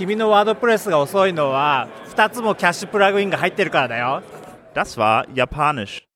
君のワードプレスが遅いのは2つもキャッシュプラグインが入ってるからだよ Das war japanisch.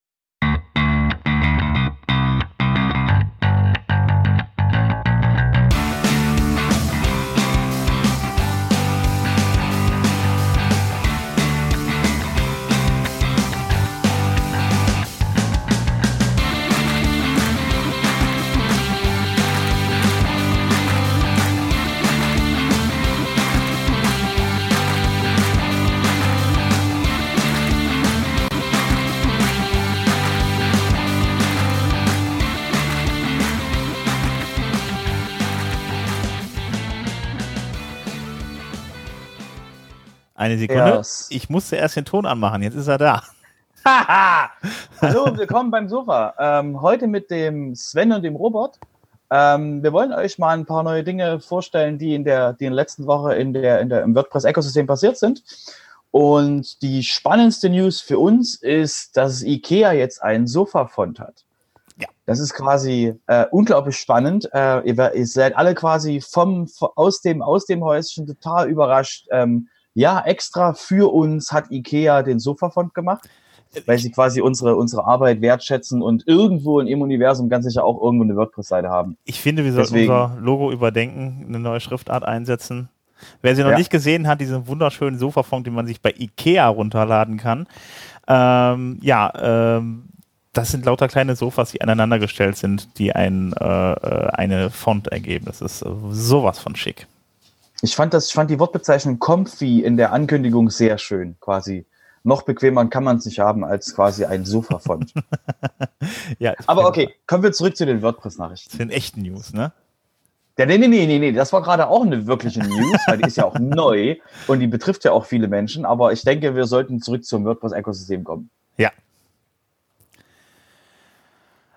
Eine Sekunde. Yes. Ich musste erst den Ton anmachen, jetzt ist er da. Hallo und willkommen beim Sofa. Ähm, heute mit dem Sven und dem Robert. Ähm, wir wollen euch mal ein paar neue Dinge vorstellen, die in der, die in der letzten Woche in der, in der, im WordPress-Ökosystem passiert sind. Und die spannendste News für uns ist, dass IKEA jetzt einen Sofa-Font hat. Ja. Das ist quasi äh, unglaublich spannend. Äh, ihr, ihr seid alle quasi vom, aus, dem, aus dem Häuschen total überrascht. Ähm, ja, extra für uns hat IKEA den Sofa-Font gemacht weil sie quasi unsere, unsere Arbeit wertschätzen und irgendwo in ihrem Universum ganz sicher auch irgendwo eine WordPress-Seite haben. Ich finde, wir sollten Deswegen. unser Logo überdenken, eine neue Schriftart einsetzen. Wer sie noch Ja. nicht gesehen hat, diesen wunderschönen Sofafond, den man sich bei Ikea runterladen kann. Ähm, ja, ähm, das sind lauter kleine Sofas, die aneinandergestellt sind, die ein, äh, äh, eine Font ergeben. Das ist sowas von schick. Ich fand das, ich fand die Wortbezeichnung comfy in der Ankündigung sehr schön, quasi. Noch bequemer kann man es nicht haben als quasi ein Sofa-Font. Ja, Aber okay, kommen wir zurück zu den WordPress-Nachrichten. Das sind echte News, ne? Ja, nee, nee, nee, nee, nee, das war gerade auch eine wirkliche News, weil die ist ja auch neu und die betrifft ja auch viele Menschen. Aber ich denke, wir sollten zurück zum WordPress-Ökosystem kommen. Ja.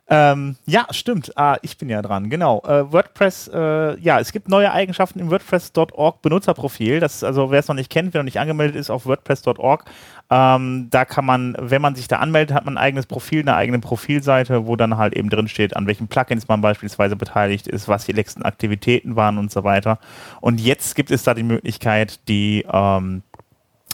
Ähm, ja, stimmt. Ah, ich bin ja dran. Genau. Äh, WordPress, äh, ja, es gibt neue Eigenschaften im WordPress.org Benutzerprofil. Das ist also, wer es noch nicht kennt, wer noch nicht angemeldet ist auf WordPress.org, ähm, da kann man, wenn man sich da anmeldet, hat man ein eigenes Profil, eine eigene Profilseite, wo dann halt eben drin steht, an welchen Plugins man beispielsweise beteiligt ist, was die letzten Aktivitäten waren und so weiter. Und jetzt gibt es da die Möglichkeit, die ähm,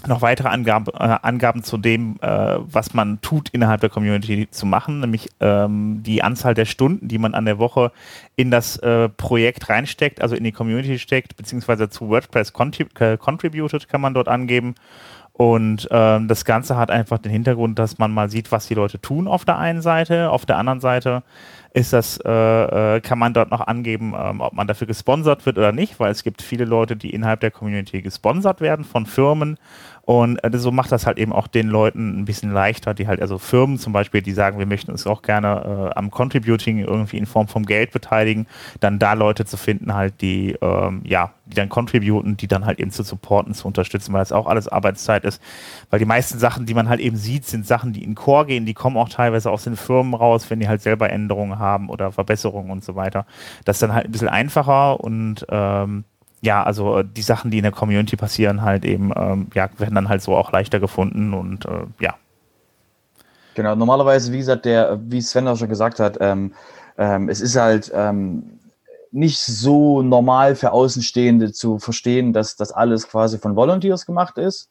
noch weitere Angaben, äh, Angaben zu dem, äh, was man tut innerhalb der Community zu machen, nämlich ähm, die Anzahl der Stunden, die man an der Woche in das äh, Projekt reinsteckt, also in die Community steckt, beziehungsweise zu WordPress contrib äh, contributed kann man dort angeben. Und ähm, das Ganze hat einfach den Hintergrund, dass man mal sieht, was die Leute tun auf der einen Seite. Auf der anderen Seite ist das, äh, äh, kann man dort noch angeben, ähm, ob man dafür gesponsert wird oder nicht, weil es gibt viele Leute, die innerhalb der Community gesponsert werden von Firmen. Und äh, so macht das halt eben auch den Leuten ein bisschen leichter, die halt, also Firmen zum Beispiel, die sagen, wir möchten uns auch gerne äh, am Contributing irgendwie in Form vom Geld beteiligen, dann da Leute zu finden, halt, die, ähm, ja, die dann contributen, die dann halt eben zu supporten, zu unterstützen, weil das auch alles Arbeitszeit ist. Weil die meisten Sachen, die man halt eben sieht, sind Sachen, die in Core gehen, die kommen auch teilweise aus den Firmen raus, wenn die halt selber Änderungen haben oder Verbesserungen und so weiter. Das ist dann halt ein bisschen einfacher und ähm, ja, also äh, die Sachen, die in der Community passieren, halt eben, ähm, ja, werden dann halt so auch leichter gefunden und äh, ja. Genau, normalerweise, wie gesagt, der, wie Sven auch schon gesagt hat, ähm, ähm, es ist halt ähm, nicht so normal für Außenstehende zu verstehen, dass das alles quasi von Volunteers gemacht ist.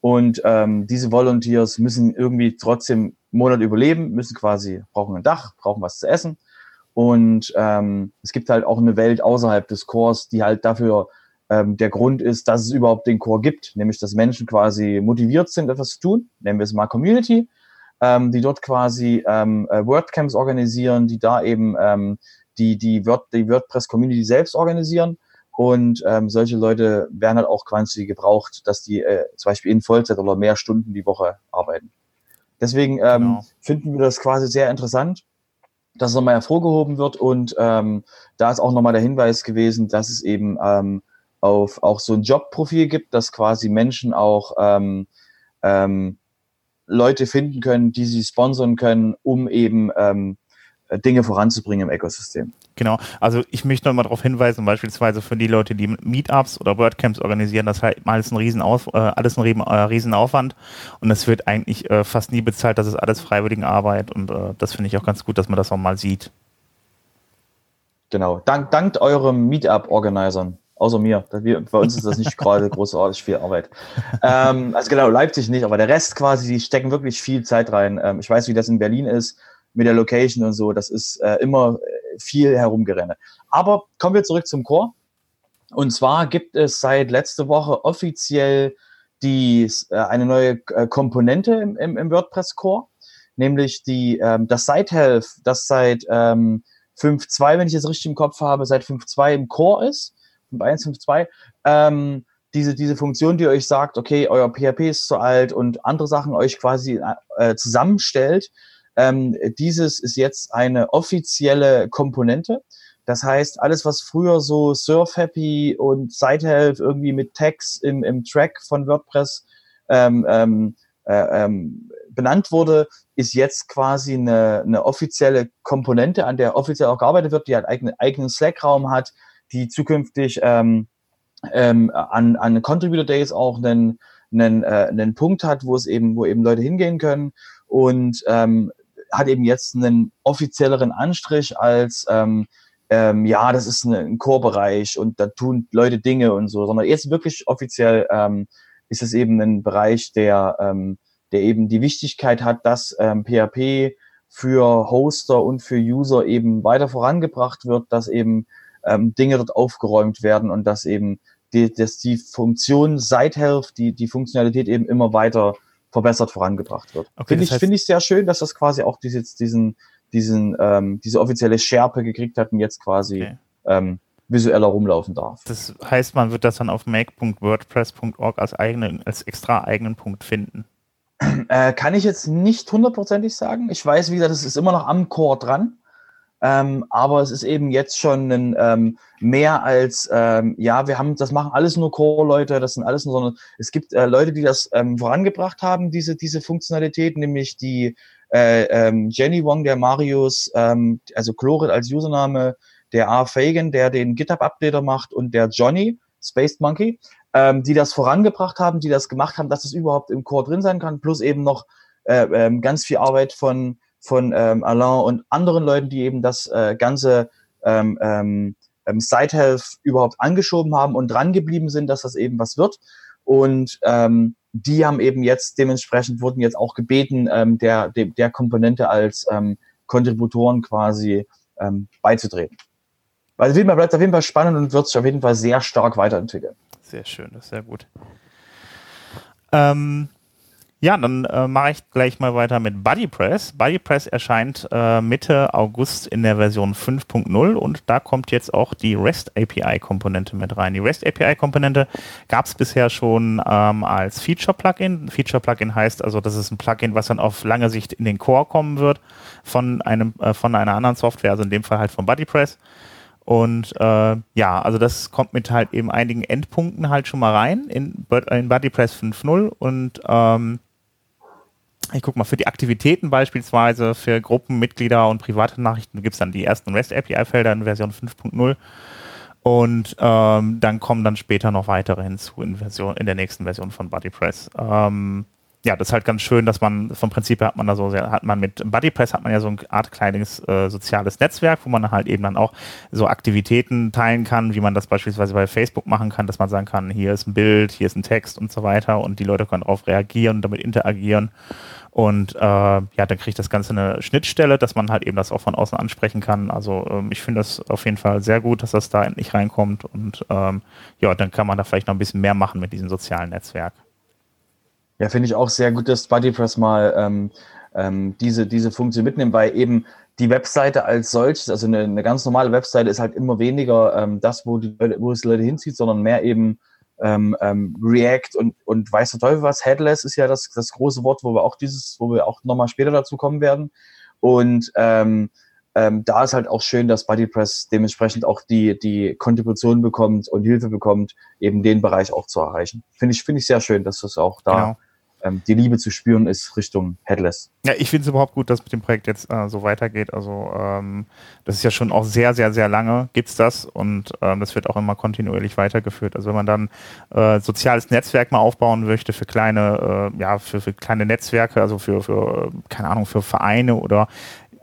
Und ähm, diese Volunteers müssen irgendwie trotzdem Monat überleben, müssen quasi, brauchen ein Dach, brauchen was zu essen. Und ähm, es gibt halt auch eine Welt außerhalb des Chors, die halt dafür ähm, der Grund ist, dass es überhaupt den Chor gibt, nämlich dass Menschen quasi motiviert sind, etwas zu tun, nennen wir es mal Community, ähm, die dort quasi ähm, äh, WordCamps organisieren, die da eben ähm, die, die, Word, die WordPress-Community selbst organisieren. Und ähm, solche Leute werden halt auch quasi gebraucht, dass die äh, zum Beispiel in Vollzeit oder mehr Stunden die Woche arbeiten. Deswegen ähm, Genau. finden wir das quasi sehr interessant, dass es nochmal hervorgehoben wird. Und ähm, da ist auch nochmal der Hinweis gewesen, dass es eben ähm, auf auch so ein Jobprofil gibt, dass quasi Menschen auch ähm, ähm, Leute finden können, die sie sponsern können, um eben ähm, Dinge voranzubringen im Ökosystem. Genau, also ich möchte noch mal darauf hinweisen, beispielsweise für die Leute, die Meetups oder WordCamps organisieren, das ist halt alles ein Riesenaus, äh, alles ein äh, Riesenaufwand und es wird eigentlich äh, fast nie bezahlt, das ist alles Freiwilligenarbeit und äh, das finde ich auch ganz gut, dass man das auch mal sieht. Genau. Dank, dankt eurem Meetup-Organisern. außer mir. Wir, bei uns ist das nicht gerade großartig viel Arbeit. Ähm, also genau, Leipzig nicht, aber der Rest quasi, die stecken wirklich viel Zeit rein. Ähm, ich weiß, wie das in Berlin ist mit der Location und so. Das ist äh, immer äh, viel herumgerenne. Aber kommen wir zurück zum Chor. Und zwar gibt es seit letzte Woche offiziell die, äh, eine neue äh, Komponente im, im, im WordPress-Core, nämlich die, ähm, das Site-Health, das seit ähm, 5.2, wenn ich es richtig im Kopf habe, seit 5.2 im Core ist. 5.1, 5.2. Ähm, diese, diese Funktion, die euch sagt, okay, euer PHP ist zu alt und andere Sachen euch quasi äh, zusammenstellt, ähm, dieses ist jetzt eine offizielle Komponente. Das heißt, alles, was früher so Surf Happy und Sitehelp irgendwie mit Tags im, im Track von WordPress ähm, ähm, äh, ähm, benannt wurde, ist jetzt quasi eine, eine offizielle Komponente, an der offiziell auch gearbeitet wird, die halt eigenen eigenen Slack-Raum hat, die zukünftig ähm, ähm, an, an Contributor Days auch einen, einen, äh, einen Punkt hat, wo es eben, wo eben Leute hingehen können und ähm, hat eben jetzt einen offizielleren Anstrich als ähm, ähm, ja, das ist ein Core-Bereich und da tun Leute Dinge und so, sondern jetzt wirklich offiziell ähm, ist es eben ein Bereich, der, ähm, der eben die Wichtigkeit hat, dass ähm, PHP für Hoster und für User eben weiter vorangebracht wird, dass eben ähm, Dinge dort aufgeräumt werden und dass eben die, dass die Funktion Site die, die Funktionalität eben immer weiter verbessert vorangebracht wird. Okay, Finde ich, heißt, ich sehr schön, dass das quasi auch diese, diesen, diesen, ähm, diese offizielle Schärpe gekriegt hat und jetzt quasi okay. ähm, visueller rumlaufen darf. Das heißt, man wird das dann auf make.wordpress.org als, eigene, als extra eigenen Punkt finden. Äh, kann ich jetzt nicht hundertprozentig sagen. Ich weiß, wie gesagt, es ist immer noch am Core dran. Ähm, aber es ist eben jetzt schon ein, ähm, mehr als, ähm, ja, wir haben, das machen alles nur Core-Leute, das sind alles nur, sondern es gibt äh, Leute, die das ähm, vorangebracht haben, diese, diese Funktionalität, nämlich die äh, ähm, Jenny Wong, der Marius, ähm, also Chlorid als Username, der R. Fagan, der den GitHub-Updater macht und der Johnny, Spaced Monkey, die das vorangebracht haben, die das gemacht haben, dass es überhaupt im Core drin sein kann, plus eben noch äh, ganz viel Arbeit von, von ähm, Alain und anderen Leuten, die eben das äh, ganze ähm, ähm, ähm Site Health überhaupt angeschoben haben und dran geblieben sind, dass das eben was wird. Und ähm, die haben eben jetzt dementsprechend wurden jetzt auch gebeten, ähm, der, der, der Komponente als ähm, Kontributoren quasi ähm, beizutreten. Also Fall bleibt auf jeden Fall spannend und wird sich auf jeden Fall sehr stark weiterentwickeln. Sehr schön, das ist sehr gut. Ähm, ja, dann äh, mache ich gleich mal weiter mit BuddyPress. BuddyPress erscheint äh, Mitte August in der Version 5.0 und da kommt jetzt auch die REST API-Komponente mit rein. Die REST API-Komponente gab es bisher schon ähm, als Feature-Plugin. Feature-Plugin heißt also, das ist ein Plugin, was dann auf lange Sicht in den Core kommen wird von, einem, äh, von einer anderen Software, also in dem Fall halt von BuddyPress. Und äh, ja, also das kommt mit halt eben einigen Endpunkten halt schon mal rein in, in BuddyPress 5.0 und ähm, ich guck mal, für die Aktivitäten beispielsweise, für Gruppenmitglieder und private Nachrichten gibt es dann die ersten REST-API-Felder in Version 5.0 und ähm, dann kommen dann später noch weitere hinzu in, Version, in der nächsten Version von BuddyPress. Ähm, ja, das ist halt ganz schön, dass man vom Prinzip her hat man da so sehr, hat man mit BuddyPress hat man ja so eine Art kleines äh, soziales Netzwerk, wo man halt eben dann auch so Aktivitäten teilen kann, wie man das beispielsweise bei Facebook machen kann, dass man sagen kann, hier ist ein Bild, hier ist ein Text und so weiter und die Leute können darauf reagieren und damit interagieren. Und äh, ja, dann kriegt das Ganze eine Schnittstelle, dass man halt eben das auch von außen ansprechen kann. Also ähm, ich finde das auf jeden Fall sehr gut, dass das da endlich reinkommt. Und ähm, ja, dann kann man da vielleicht noch ein bisschen mehr machen mit diesem sozialen Netzwerk. Ja, finde ich auch sehr gut, dass BuddyPress mal ähm, ähm, diese, diese Funktion mitnimmt, weil eben die Webseite als solches, also eine, eine ganz normale Webseite ist halt immer weniger ähm, das, wo, die, wo es Leute hinzieht, sondern mehr eben ähm, ähm, React und, und weiß der Teufel was. Headless ist ja das, das große Wort, wo wir auch dieses, wo wir auch nochmal später dazu kommen werden. Und ähm, ähm, da ist halt auch schön, dass BuddyPress dementsprechend auch die, die Kontribution bekommt und Hilfe bekommt, eben den Bereich auch zu erreichen. Finde ich, finde ich sehr schön, dass das auch da genau ähm, die Liebe zu spüren ist Richtung Headless. Ja, ich finde es überhaupt gut, dass mit dem Projekt jetzt äh, so weitergeht. Also ähm, das ist ja schon auch sehr, sehr, sehr lange gibt es das und ähm, das wird auch immer kontinuierlich weitergeführt. Also wenn man dann äh, soziales Netzwerk mal aufbauen möchte für kleine, äh, ja, für, für kleine Netzwerke, also für, für, keine Ahnung, für Vereine oder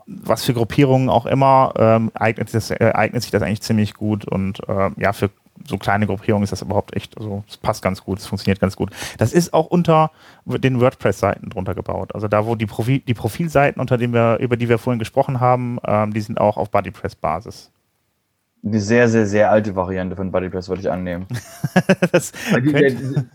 was für Gruppierungen auch immer, ähm, eignet, das, äh, eignet sich das eigentlich ziemlich gut und äh, ja, für so kleine Gruppierungen ist das überhaupt echt, also es passt ganz gut, es funktioniert ganz gut. Das ist auch unter den WordPress-Seiten drunter gebaut. Also da, wo die, Profil, die Profilseiten, unter denen wir, über die wir vorhin gesprochen haben, ähm, die sind auch auf BuddyPress-Basis. Eine sehr, sehr, sehr alte Variante von BuddyPress würde ich annehmen. die,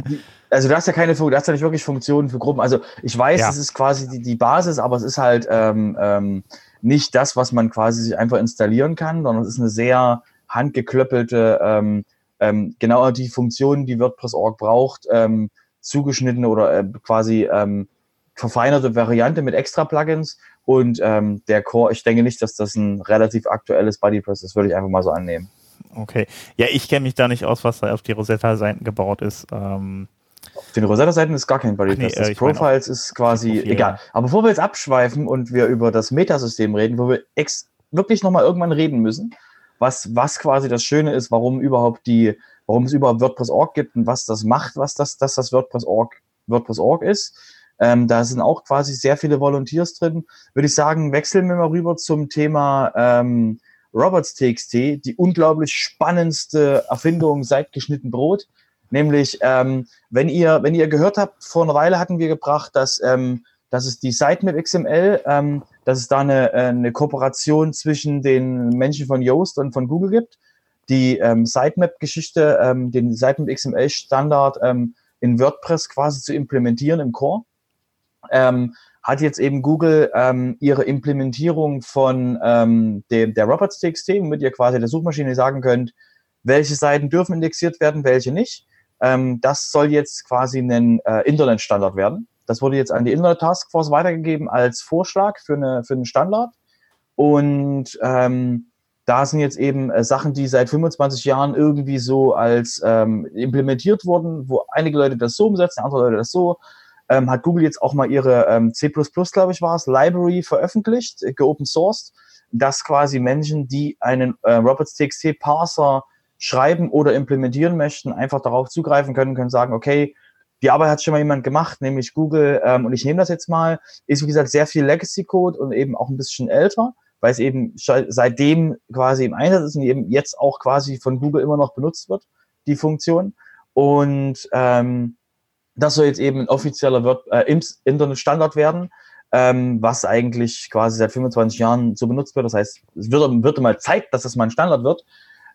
die, also du hast ja keine, du hast ja nicht wirklich Funktionen für Gruppen. Also ich weiß, ja. es ist quasi die, die Basis, aber es ist halt ähm, ähm, nicht das, was man quasi sich einfach installieren kann, sondern es ist eine sehr handgeklöppelte, ähm, ähm, genau die Funktionen, die WordPress.org braucht, ähm, zugeschnittene oder äh, quasi ähm, verfeinerte Variante mit extra Plugins. Und ähm, der Core, ich denke nicht, dass das ein relativ aktuelles BuddyPress ist, würde ich einfach mal so annehmen. Okay. Ja, ich kenne mich da nicht aus, was da auf die Rosetta-Seiten gebaut ist. Ähm auf den Rosetta-Seiten ist gar kein BuddyPress. Nee, das äh, Profiles ist quasi Profil, egal. Aber bevor wir jetzt abschweifen und wir über das Metasystem reden, wo wir ex wirklich nochmal irgendwann reden müssen, was, was quasi das Schöne ist, warum überhaupt die, warum es überhaupt WordPress.org gibt und was das macht, was das, dass das WordPress.org WordPress.org ist. Ähm, da sind auch quasi sehr viele Volunteers drin. Würde ich sagen, wechseln wir mal rüber zum Thema ähm, Robots.txt, die unglaublich spannendste Erfindung seit geschnitten Brot. Nämlich, ähm, wenn ihr, wenn ihr gehört habt, vor einer Weile hatten wir gebracht, dass, ähm, dass es die Sitemap XML, ähm, dass es da eine, äh, eine Kooperation zwischen den Menschen von Yoast und von Google gibt. Die ähm, Sitemap-Geschichte, ähm, den Sitemap XML-Standard ähm, in WordPress quasi zu implementieren im Core ähm, hat jetzt eben Google ähm, ihre Implementierung von ähm, dem, der Robots.txt, womit ihr quasi der Suchmaschine sagen könnt, welche Seiten dürfen indexiert werden, welche nicht. Das soll jetzt quasi ein äh, Internetstandard werden. Das wurde jetzt an die Internet Taskforce weitergegeben als Vorschlag für, eine, für einen Standard. Und ähm, da sind jetzt eben äh, Sachen, die seit 25 Jahren irgendwie so als ähm, implementiert wurden, wo einige Leute das so umsetzen, andere Leute das so ähm, hat Google jetzt auch mal ihre ähm, C++, glaube ich, war es, Library veröffentlicht, äh, geopen sourced, dass quasi Menschen, die einen äh, robots.txt Parser schreiben oder implementieren möchten, einfach darauf zugreifen können, können sagen, okay, die Arbeit hat schon mal jemand gemacht, nämlich Google, ähm, und ich nehme das jetzt mal, ist wie gesagt sehr viel Legacy-Code und eben auch ein bisschen älter, weil es eben seitdem quasi im Einsatz ist und eben jetzt auch quasi von Google immer noch benutzt wird, die Funktion. Und ähm, das soll jetzt eben ein offizieller Word, äh, Internet-Standard werden, ähm, was eigentlich quasi seit 25 Jahren so benutzt wird. Das heißt, es wird, wird mal Zeit, dass das mal ein Standard wird.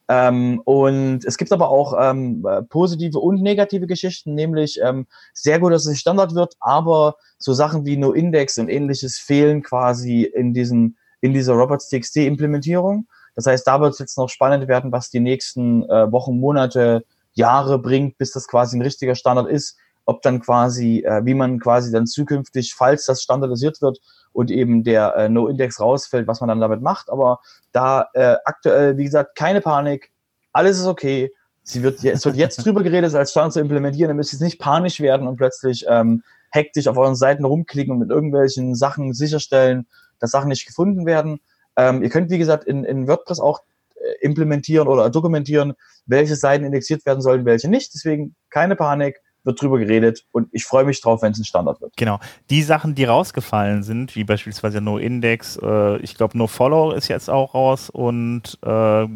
Ähm, und es gibt aber auch ähm, positive und negative Geschichten, nämlich ähm, sehr gut, dass es Standard wird, aber so Sachen wie NoIndex und ähnliches fehlen quasi in diesem in dieser Robots.txt Implementierung. Das heißt, da wird es jetzt noch spannend werden, was die nächsten äh, Wochen, Monate, Jahre bringt, bis das quasi ein richtiger Standard ist ob dann quasi, äh, wie man quasi dann zukünftig, falls das standardisiert wird und eben der äh, No-Index rausfällt, was man dann damit macht. Aber da äh, aktuell, wie gesagt, keine Panik, alles ist okay. Sie wird, es wird jetzt drüber geredet, als Standard zu implementieren. Ihr müsst jetzt nicht panisch werden und plötzlich ähm, hektisch auf euren Seiten rumklicken und mit irgendwelchen Sachen sicherstellen, dass Sachen nicht gefunden werden. Ähm, ihr könnt, wie gesagt, in, in WordPress auch äh, implementieren oder dokumentieren, welche Seiten indexiert werden sollen, welche nicht. Deswegen keine Panik wird drüber geredet und ich freue mich drauf, wenn es ein Standard wird. Genau. Die Sachen, die rausgefallen sind, wie beispielsweise No Index, äh, ich glaube No Follow ist jetzt auch raus und äh,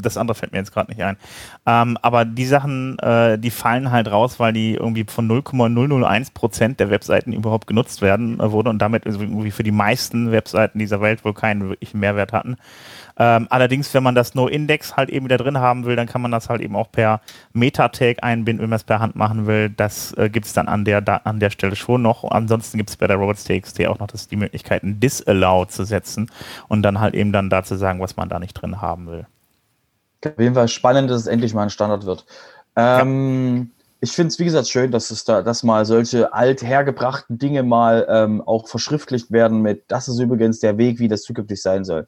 das andere fällt mir jetzt gerade nicht ein. Ähm, aber die Sachen, äh, die fallen halt raus, weil die irgendwie von 0,001 Prozent der Webseiten überhaupt genutzt werden äh, wurde und damit irgendwie für die meisten Webseiten dieser Welt wohl keinen wirklichen Mehrwert hatten. Ähm, allerdings, wenn man das No-Index halt eben wieder drin haben will, dann kann man das halt eben auch per Meta-Tag einbinden, wenn man es per Hand machen will. Das äh, gibt es dann an der, da, an der Stelle schon noch. Ansonsten gibt es bei der Robots.txt auch noch das, die Möglichkeiten Disallow zu setzen und dann halt eben dann dazu sagen, was man da nicht drin haben will. Auf jeden Fall spannend, dass es endlich mal ein Standard wird. Ähm, ja. Ich finde es, wie gesagt, schön, dass es da, dass mal solche althergebrachten Dinge mal ähm, auch verschriftlicht werden mit, das ist übrigens der Weg, wie das zukünftig sein soll.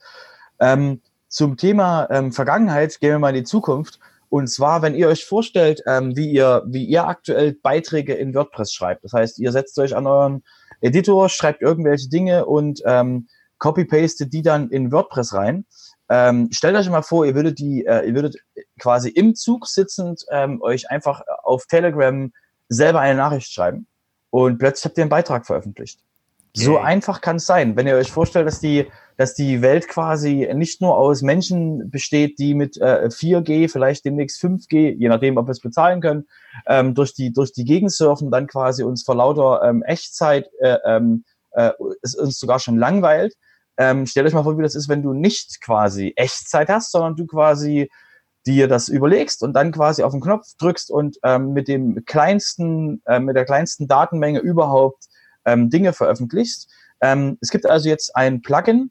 Ähm, zum Thema ähm, Vergangenheit gehen wir mal in die Zukunft. Und zwar, wenn ihr euch vorstellt, ähm, wie ihr, wie ihr aktuell Beiträge in WordPress schreibt. Das heißt, ihr setzt euch an euren Editor, schreibt irgendwelche Dinge und ähm, copy-pastet die dann in WordPress rein. Ähm, stellt euch mal vor, ihr würdet die, äh, ihr würdet quasi im Zug sitzend ähm, euch einfach auf Telegram selber eine Nachricht schreiben und plötzlich habt ihr einen Beitrag veröffentlicht. So einfach kann es sein. Wenn ihr euch vorstellt, dass die, dass die Welt quasi nicht nur aus Menschen besteht, die mit äh, 4G, vielleicht demnächst 5G, je nachdem, ob wir es bezahlen können, ähm, durch die durch die Gegend surfen, dann quasi uns vor lauter ähm, Echtzeit äh, ähm, äh, es uns sogar schon langweilt. Ähm, stellt euch mal vor, wie das ist, wenn du nicht quasi Echtzeit hast, sondern du quasi dir das überlegst und dann quasi auf den Knopf drückst und ähm, mit dem kleinsten, äh, mit der kleinsten Datenmenge überhaupt ähm, Dinge veröffentlichst. Ähm, es gibt also jetzt ein Plugin,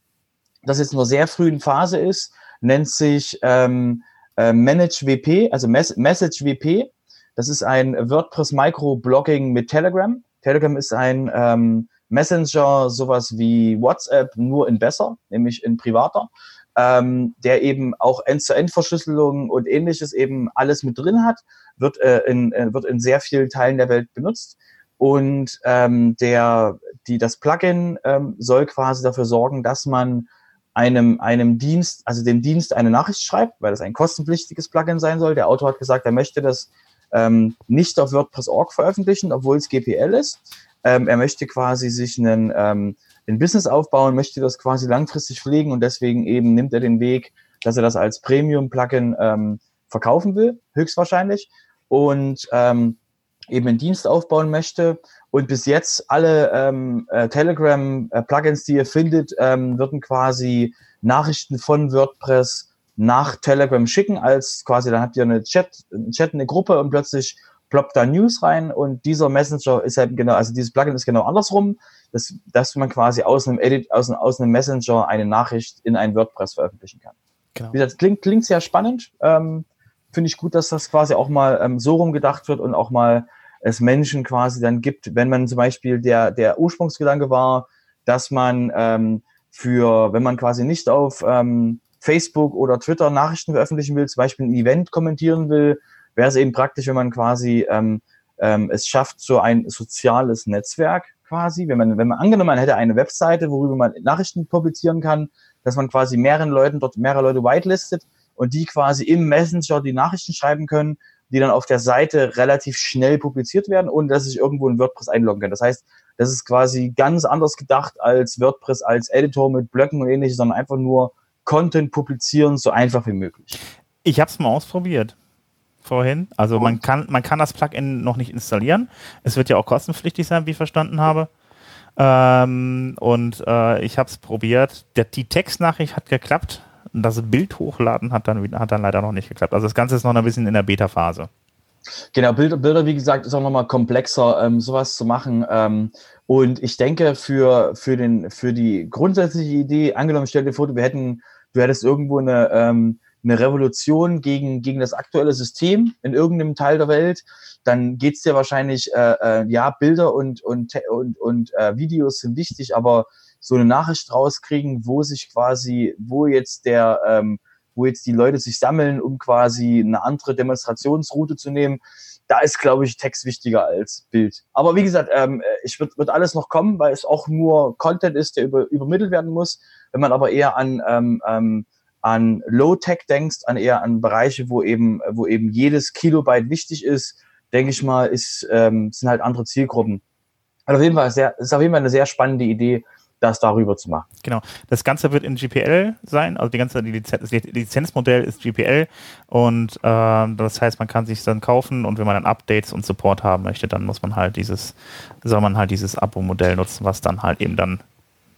das jetzt in einer sehr frühen Phase ist, nennt sich ähm, äh, ManageWP, also Mes MessageWP. Das ist ein WordPress Microblogging mit Telegram. Telegram ist ein ähm, Messenger, sowas wie WhatsApp, nur in besser, nämlich in privater, ähm, der eben auch End-zu-End-Verschlüsselung und ähnliches eben alles mit drin hat, wird, äh, in, äh, wird in sehr vielen Teilen der Welt benutzt. Und ähm, der, die, das Plugin ähm, soll quasi dafür sorgen, dass man einem, einem Dienst, also dem Dienst eine Nachricht schreibt, weil das ein kostenpflichtiges Plugin sein soll. Der Autor hat gesagt, er möchte das ähm, nicht auf WordPress.org veröffentlichen, obwohl es GPL ist. Ähm, er möchte quasi sich einen, ähm, ein Business aufbauen, möchte das quasi langfristig pflegen und deswegen eben nimmt er den Weg, dass er das als Premium-Plugin ähm, verkaufen will, höchstwahrscheinlich. Und ähm, eben einen Dienst aufbauen möchte. Und bis jetzt alle ähm, äh, Telegram-Plugins, die ihr findet, ähm, würden quasi Nachrichten von WordPress nach Telegram schicken, als quasi, dann habt ihr eine Chat, einen Chat, eine Gruppe und plötzlich ploppt da News rein und dieser Messenger ist halt genau, also dieses Plugin ist genau andersrum, dass, dass man quasi aus einem Edit, aus, aus einem Messenger eine Nachricht in ein WordPress veröffentlichen kann. Genau. Wie gesagt, klingt, klingt sehr spannend. Ähm, Finde ich gut, dass das quasi auch mal ähm, so rumgedacht wird und auch mal es Menschen quasi dann gibt, wenn man zum Beispiel der, der Ursprungsgedanke war, dass man ähm, für, wenn man quasi nicht auf ähm, Facebook oder Twitter Nachrichten veröffentlichen will, zum Beispiel ein Event kommentieren will, wäre es eben praktisch, wenn man quasi ähm, ähm, es schafft, so ein soziales Netzwerk quasi, wenn man, wenn man angenommen, man hätte eine Webseite, worüber man Nachrichten publizieren kann, dass man quasi mehreren Leuten dort mehrere Leute whitelistet und die quasi im Messenger die Nachrichten schreiben können die dann auf der Seite relativ schnell publiziert werden, ohne dass ich irgendwo in WordPress einloggen kann. Das heißt, das ist quasi ganz anders gedacht als WordPress als Editor mit Blöcken und ähnliches, sondern einfach nur Content publizieren, so einfach wie möglich. Ich habe es mal ausprobiert vorhin. Also man kann, man kann das Plugin noch nicht installieren. Es wird ja auch kostenpflichtig sein, wie ich verstanden habe. Ähm, und äh, ich habe es probiert. Der, die Textnachricht hat geklappt. Das Bild hochladen hat dann, hat dann leider noch nicht geklappt. Also das Ganze ist noch ein bisschen in der Beta-Phase. Genau, Bilder, Bilder, wie gesagt, ist auch nochmal komplexer, ähm, sowas zu machen. Ähm, und ich denke, für, für, den, für die grundsätzliche Idee, angenommen, stell dir vor, wir hätten, du hättest irgendwo eine, ähm, eine Revolution gegen, gegen das aktuelle System in irgendeinem Teil der Welt, dann geht's dir wahrscheinlich, äh, äh, ja, Bilder und, und, und, und äh, Videos sind wichtig, aber so eine Nachricht rauskriegen, wo sich quasi, wo jetzt der, ähm, wo jetzt die Leute sich sammeln, um quasi eine andere Demonstrationsroute zu nehmen. Da ist, glaube ich, Text wichtiger als Bild. Aber wie gesagt, ähm, ich wird, wird alles noch kommen, weil es auch nur Content ist, der über, übermittelt werden muss. Wenn man aber eher an, ähm, ähm, an Low-Tech denkst, an eher an Bereiche, wo eben, wo eben jedes Kilobyte wichtig ist, denke ich mal, ist, ähm, sind halt andere Zielgruppen. Also auf jeden Fall sehr, ist auf jeden Fall eine sehr spannende Idee, das darüber zu machen. Genau. Das Ganze wird in GPL sein, also die ganze die Lizenz, das Lizenzmodell ist GPL und äh, das heißt, man kann sich dann kaufen und wenn man dann Updates und Support haben möchte, dann muss man halt dieses, soll man halt dieses Abo-Modell nutzen, was dann halt eben dann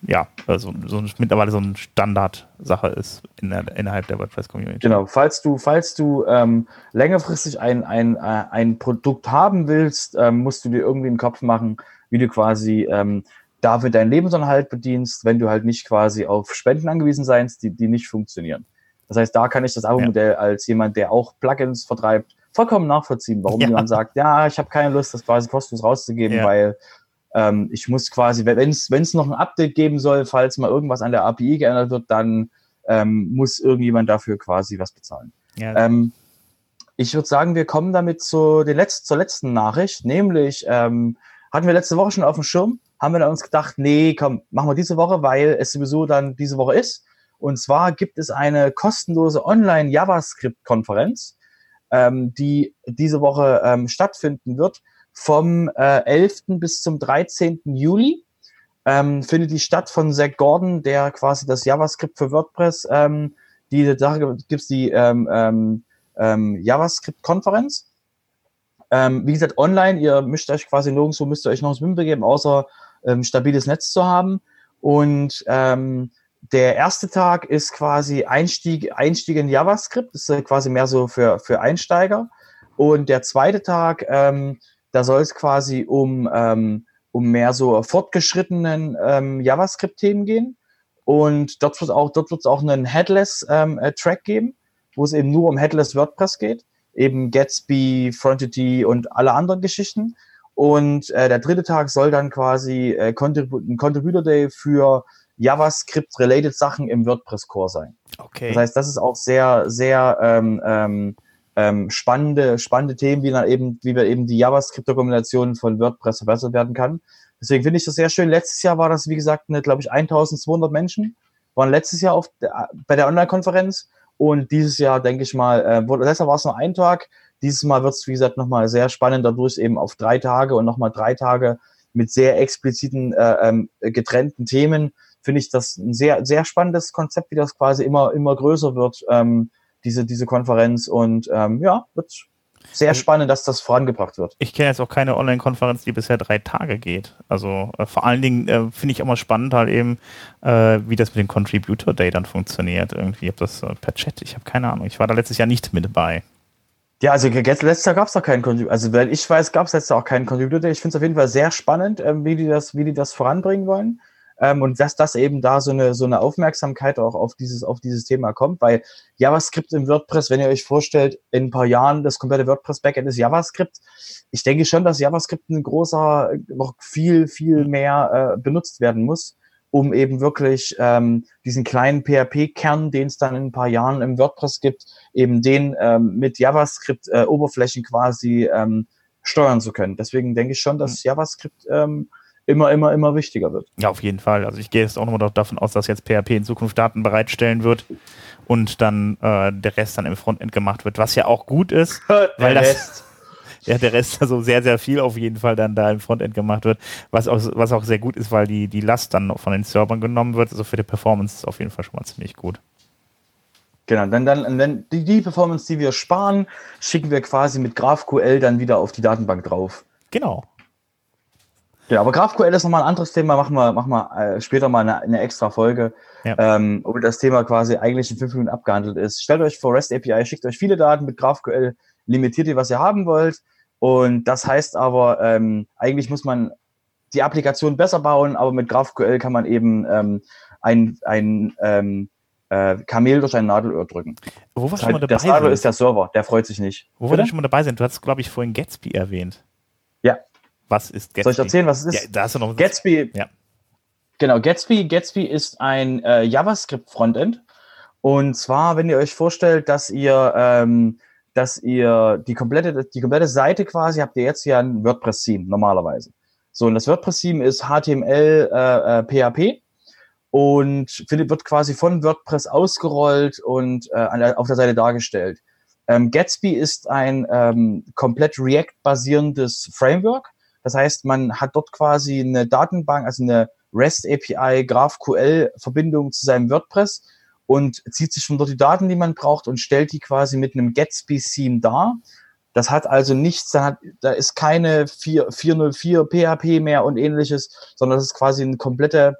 ja, also so mittlerweile so eine Standardsache ist in der, innerhalb der WordPress-Community. Genau, falls du, falls du ähm, längerfristig ein, ein, ein Produkt haben willst, ähm, musst du dir irgendwie einen Kopf machen, wie du quasi ähm, dafür deinen Lebensunterhalt bedienst, wenn du halt nicht quasi auf Spenden angewiesen seinst, die, die nicht funktionieren. Das heißt, da kann ich das Abo-Modell ja. als jemand, der auch Plugins vertreibt, vollkommen nachvollziehen, warum ja. jemand sagt, ja, ich habe keine Lust, das quasi kostenlos rauszugeben, ja. weil ähm, ich muss quasi, wenn es noch ein Update geben soll, falls mal irgendwas an der API geändert wird, dann ähm, muss irgendjemand dafür quasi was bezahlen. Ähm, ich würde sagen, wir kommen damit zu den Letz zur letzten Nachricht, nämlich ähm, hatten wir letzte Woche schon auf dem Schirm, haben wir dann uns gedacht, nee, komm, machen wir diese Woche, weil es sowieso dann diese Woche ist. Und zwar gibt es eine kostenlose Online-JavaScript-Konferenz, ähm, die diese Woche ähm, stattfinden wird vom äh, 11. bis zum 13. Juli. ähm, findet die statt von Zach Gordon, der quasi das JavaScript für WordPress, ähm, Sache gibt's die ähm, ähm, ähm, JavaScript-Konferenz. Ähm, wie gesagt, online, ihr müsst euch quasi nirgendwo, müsst ihr euch noch ins Wim begeben, außer ähm, stabiles Netz zu haben. Und ähm, der erste Tag ist quasi Einstieg, Einstieg in JavaScript, das ist quasi mehr so für, für Einsteiger. Und der zweite Tag, ähm, da soll es quasi um, ähm, um mehr so fortgeschrittenen ähm, JavaScript-Themen gehen. Und dort wird dort wird es auch einen Headless-Track ähm, geben, wo es eben nur um Headless WordPress geht. Eben Gatsby, Frontity und alle anderen Geschichten. Und äh, der dritte Tag soll dann quasi äh, Contrib ein Contributor Day für JavaScript-related Sachen im WordPress-Core sein. Okay. Das heißt, das ist auch sehr, sehr ähm, ähm, ähm, spannende, spannende Themen, wie dann eben, wie wir eben die JavaScript-Dokumentation von WordPress verbessert werden kann. Deswegen finde ich das sehr schön. Letztes Jahr war das, wie gesagt, eine, glaube ich, 1200 Menschen waren letztes Jahr auf der, bei der Online-Konferenz und dieses Jahr, denke ich mal, äh, wurde, letztes Jahr war es nur ein Tag. Dieses Mal wird es, wie gesagt, nochmal sehr spannend, dadurch eben auf drei Tage und nochmal drei Tage mit sehr expliziten, äh, ähm, getrennten Themen. Finde ich das ein sehr, sehr spannendes Konzept, wie das quasi immer, immer größer wird, ähm, diese, diese Konferenz. Und ähm, ja, wird sehr also spannend, dass das vorangebracht wird. Ich kenne jetzt auch keine Online-Konferenz, die bisher drei Tage geht. Also äh, vor allen Dingen äh, finde ich immer spannend halt eben, äh, wie das mit dem Contributor Day dann funktioniert. Irgendwie, ob das äh, per Chat, ich habe keine Ahnung. Ich war da letztes Jahr nicht mit dabei. Ja, also letztes Jahr gab es doch keinen Contributor. Also weil ich weiß, gab es letztes Jahr auch keinen Contributor. Ich finde es auf jeden Fall sehr spannend, ähm, wie die das, wie die das voranbringen wollen. Ähm, und dass das eben da so eine, so eine Aufmerksamkeit auch auf dieses, auf dieses Thema kommt, weil JavaScript im WordPress, wenn ihr euch vorstellt, in ein paar Jahren das komplette WordPress-Backend ist JavaScript. Ich denke schon, dass JavaScript ein großer, noch viel, viel mehr äh, benutzt werden muss, um eben wirklich ähm, diesen kleinen PHP-Kern, den es dann in ein paar Jahren im WordPress gibt, eben den ähm, mit JavaScript-Oberflächen äh, quasi ähm, steuern zu können. Deswegen denke ich schon, dass mhm. JavaScript ähm, immer, immer, immer wichtiger wird. Ja, auf jeden Fall. Also ich gehe jetzt auch nochmal davon aus, dass jetzt PHP in Zukunft Daten bereitstellen wird und dann äh, der Rest dann im Frontend gemacht wird, was ja auch gut ist, weil das Rest. Ja der Rest also sehr, sehr viel auf jeden Fall dann da im Frontend gemacht wird, was auch, was auch sehr gut ist, weil die, die Last dann von den Servern genommen wird. Also für die Performance ist auf jeden Fall schon mal ziemlich gut. Genau, dann, dann, dann die, die Performance, die wir sparen, schicken wir quasi mit GraphQL dann wieder auf die Datenbank drauf. Genau. Ja, aber GraphQL ist nochmal ein anderes Thema, machen wir, machen wir äh, später mal eine, eine extra Folge, ja. ähm, wo das Thema quasi eigentlich in fünf Minuten abgehandelt ist. Stellt euch vor REST API, schickt euch viele Daten mit GraphQL, limitiert ihr, was ihr haben wollt. Und das heißt aber, ähm, eigentlich muss man die Applikation besser bauen, aber mit GraphQL kann man eben ähm, ein, ein ähm, äh, Kamel durch ein Nadelöhr drücken. Wo wir schon mal dabei das Nadelöhr ist der Server, der freut sich nicht. Wo wir schon mal dabei sind, du hast, glaube ich, vorhin Gatsby erwähnt. Ja, was ist Gatsby? Soll ich erzählen, was es ist? Ja, da hast du noch Gatsby. Ja. Genau, Gatsby, Gatsby ist ein äh, JavaScript-Frontend. Und zwar, wenn ihr euch vorstellt, dass ihr, ähm, dass ihr die komplette, die komplette Seite quasi habt ihr jetzt ja ein WordPress-Theme normalerweise. So, und das WordPress-Theme ist HTML, äh, äh, PHP und wird quasi von WordPress ausgerollt und äh, auf der Seite dargestellt. Ähm, Gatsby ist ein ähm, komplett React-basierendes Framework. Das heißt, man hat dort quasi eine Datenbank, also eine REST API GraphQL Verbindung zu seinem WordPress und zieht sich von dort die Daten, die man braucht und stellt die quasi mit einem Gatsby Theme dar. Das hat also nichts, da, hat, da ist keine 4, 404 PHP mehr und ähnliches, sondern das ist quasi eine komplette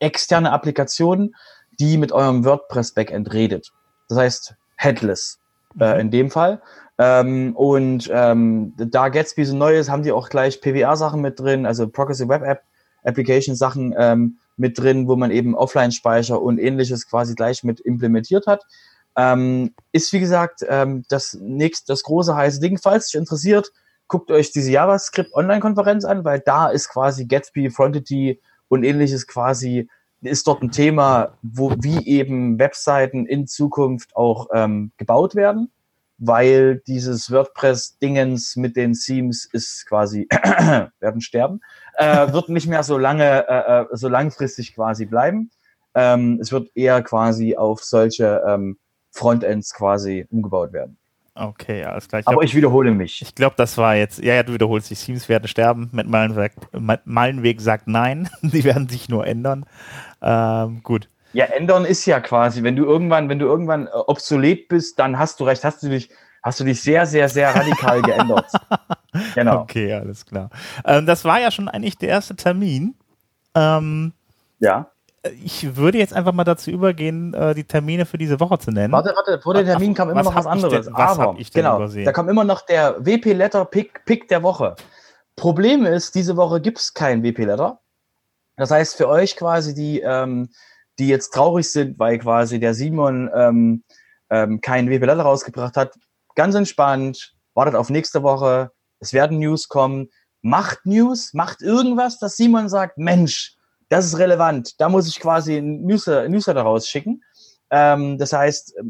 externe Applikation, die mit eurem WordPress Backend redet. Das heißt, headless äh, mhm. in dem Fall. Ähm, und ähm, da Gatsby so neu ist, haben die auch gleich PWA-Sachen mit drin, also Progressive Web App Application-Sachen ähm, mit drin, wo man eben Offline-Speicher und ähnliches quasi gleich mit implementiert hat. Ähm, ist wie gesagt ähm, das nächste, das große heiße Ding. Falls euch interessiert, guckt euch diese JavaScript Online-Konferenz an, weil da ist quasi Gatsby, Frontity und ähnliches quasi ist dort ein Thema, wo wie eben Webseiten in Zukunft auch ähm, gebaut werden weil dieses WordPress-Dingens mit den Themes ist quasi, werden sterben, äh, wird nicht mehr so lange, äh, äh, so langfristig quasi bleiben. Ähm, es wird eher quasi auf solche ähm, Frontends quasi umgebaut werden. Okay, alles klar. Ich Aber ich wiederhole mich. Ich glaube, das war jetzt, ja, ja, du wiederholst dich. Teams werden sterben. Mit Meilenweg, Meilenweg sagt nein. Die werden sich nur ändern. Ähm, gut. Ja, ändern ist ja quasi, wenn du irgendwann, wenn du irgendwann äh, obsolet bist, dann hast du recht, hast du dich, hast du dich sehr, sehr, sehr radikal geändert. Genau. Okay, alles klar. Ähm, das war ja schon eigentlich der erste Termin. Ähm, ja ich würde jetzt einfach mal dazu übergehen, äh, die Termine für diese Woche zu nennen. Warte, warte, vor den Termin kam immer noch was anderes. Denn, was Aber, ich denn genau, übersehen? da kam immer noch der WP-Letter-Pick Pick der Woche. Problem ist, diese Woche gibt es kein WP-Letter. Das heißt, für euch quasi, die, ähm, die jetzt traurig sind, weil quasi der Simon ähm, ähm, kein WP-Letter rausgebracht hat, ganz entspannt, wartet auf nächste Woche. Es werden News kommen. Macht News, macht irgendwas, dass Simon sagt, Mensch, das ist relevant. Da muss ich quasi ein Newsletter, Newsletter rausschicken. Ähm, das heißt, äh,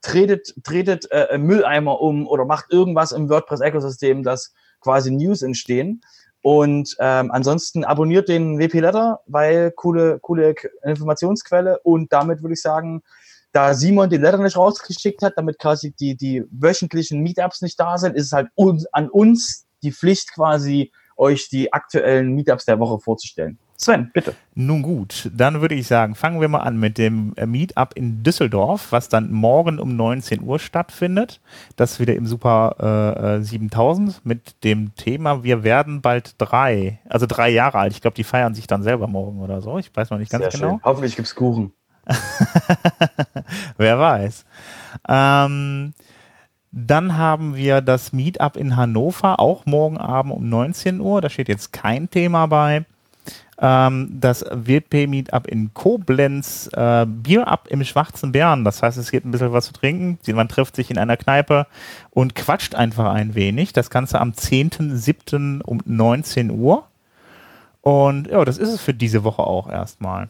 tretet, tretet äh, Mülleimer um oder macht irgendwas im WordPress-Ökosystem, dass quasi News entstehen. Und ähm, ansonsten abonniert den WP Letter, weil coole, coole Informationsquelle. Und damit würde ich sagen, da Simon den Letter nicht rausgeschickt hat, damit quasi die, die wöchentlichen Meetups nicht da sind, ist es halt uns, an uns die Pflicht quasi, euch die aktuellen Meetups der Woche vorzustellen. Sven, bitte. Nun gut, dann würde ich sagen, fangen wir mal an mit dem äh, Meetup in Düsseldorf, was dann morgen um 19 Uhr stattfindet. Das wieder im Super äh, 7000 äh, mit dem Thema Wir werden bald drei, also drei Jahre alt. Ich glaube, die feiern sich dann selber morgen oder so. Ich weiß noch nicht ganz Sehr genau. Schön. Hoffentlich gibt es Kuchen. Wer weiß. Ähm, dann haben wir das Meetup in Hannover, auch morgen Abend um 19 Uhr. Da steht jetzt kein Thema bei das WP-Meetup in Koblenz, äh, Bier-Up im Schwarzen Bären. Das heißt, es gibt ein bisschen was zu trinken. Man trifft sich in einer Kneipe und quatscht einfach ein wenig. Das Ganze am 10.07. um 19 Uhr. Und ja, das ist es für diese Woche auch erstmal.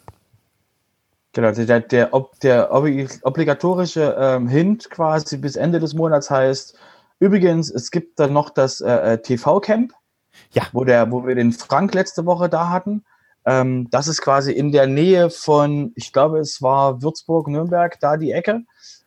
Genau, der, der, der obligatorische ähm, Hint quasi bis Ende des Monats heißt, übrigens, es gibt dann noch das äh, äh TV-Camp, ja. wo, der, wo wir den Frank letzte Woche da hatten. Ähm, das ist quasi in der Nähe von, ich glaube, es war Würzburg, Nürnberg, da die Ecke.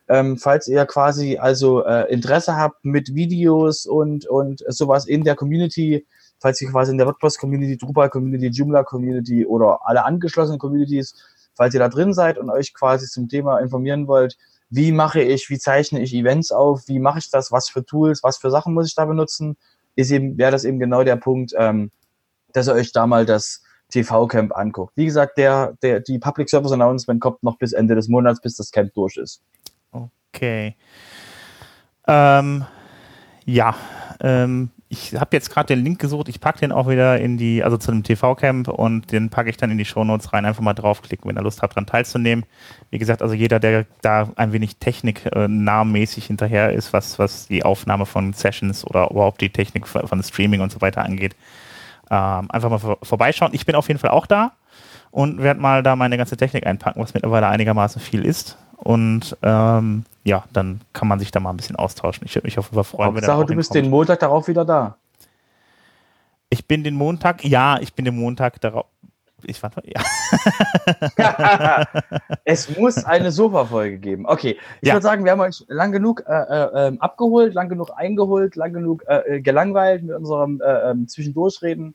Ähm, falls ihr quasi also äh, Interesse habt mit Videos und, und sowas in der Community, falls ihr quasi in der WordPress-Community, Drupal-Community, Joomla-Community oder alle angeschlossenen Communities, falls ihr da drin seid und euch quasi zum Thema informieren wollt, wie mache ich, wie zeichne ich Events auf, wie mache ich das, was für Tools, was für Sachen muss ich da benutzen, ist eben, wäre das eben genau der Punkt, ähm, dass ihr euch da mal das TV-Camp anguckt. Wie gesagt, der, der, die Public Service Announcement kommt noch bis Ende des Monats, bis das Camp durch ist. Okay. Ähm, ja, ähm, ich habe jetzt gerade den Link gesucht. Ich packe den auch wieder in die, also zu dem TV-Camp und den packe ich dann in die Shownotes rein. Einfach mal draufklicken, wenn ihr Lust habt, daran teilzunehmen. Wie gesagt, also jeder, der da ein wenig techniknahmäßig äh, hinterher ist, was, was die Aufnahme von Sessions oder überhaupt die Technik von Streaming und so weiter angeht, ähm, einfach mal vor vorbeischauen. Ich bin auf jeden Fall auch da und werde mal da meine ganze Technik einpacken, was mittlerweile einigermaßen viel ist. Und ähm, ja, dann kann man sich da mal ein bisschen austauschen. Ich würde mich auf jeden Fall freuen. Hauptsache, wenn du bist den Montag darauf wieder da. Ich bin den Montag, ja, ich bin den Montag darauf. Ich warte, ja. es muss eine Sofa-Folge geben. Okay, ich ja. würde sagen, wir haben euch lang genug äh, äh, ähm, abgeholt, lang genug eingeholt, lang genug äh, äh gelangweilt mit unserem äh, ähm, Zwischendurchreden.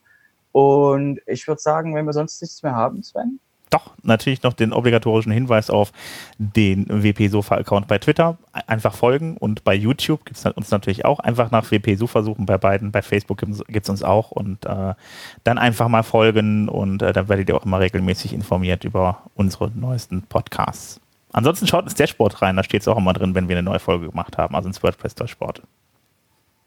Und ich würde sagen, wenn wir sonst nichts mehr haben, Sven, doch natürlich noch den obligatorischen Hinweis auf den WP Sofa Account bei Twitter. Einfach folgen und bei YouTube gibt es uns natürlich auch. Einfach nach WP Sofa suchen bei beiden. Bei Facebook gibt es uns auch und äh, dann einfach mal folgen und äh, dann werdet ihr auch immer regelmäßig informiert über unsere neuesten Podcasts. Ansonsten schaut ins Dashboard rein, da steht es auch immer drin, wenn wir eine neue Folge gemacht haben, also ins WordPress Dashboard.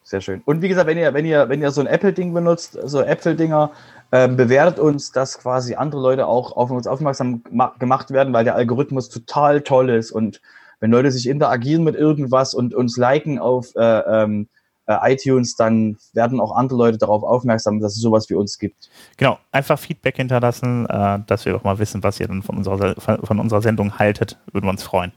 Sehr schön. Und wie gesagt, wenn ihr, wenn ihr, wenn ihr so ein Apple-Ding benutzt, so Apple-Dinger, ähm, bewertet uns, dass quasi andere Leute auch auf uns aufmerksam gemacht werden, weil der Algorithmus total toll ist. Und wenn Leute sich interagieren mit irgendwas und uns liken auf äh, ähm, äh, iTunes, dann werden auch andere Leute darauf aufmerksam, dass es sowas wie uns gibt. Genau, einfach Feedback hinterlassen, äh, dass wir doch mal wissen, was ihr dann von unserer, von unserer Sendung haltet. Würden wir uns freuen.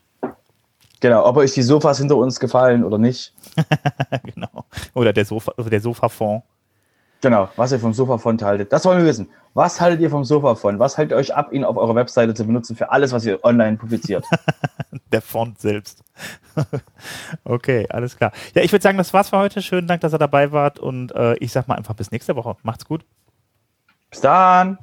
Genau, ob euch die Sofas hinter uns gefallen oder nicht. genau. Oder der Sofa, also der Sofafond. Genau, was ihr vom Sofa-Font haltet. Das wollen wir wissen. Was haltet ihr vom Sofa-Font? Was haltet ihr euch ab, ihn auf eurer Webseite zu benutzen für alles, was ihr online publiziert? Der Font selbst. okay, alles klar. Ja, ich würde sagen, das war's für heute. Schönen Dank, dass ihr dabei wart und äh, ich sag mal einfach bis nächste Woche. Macht's gut. Bis dann.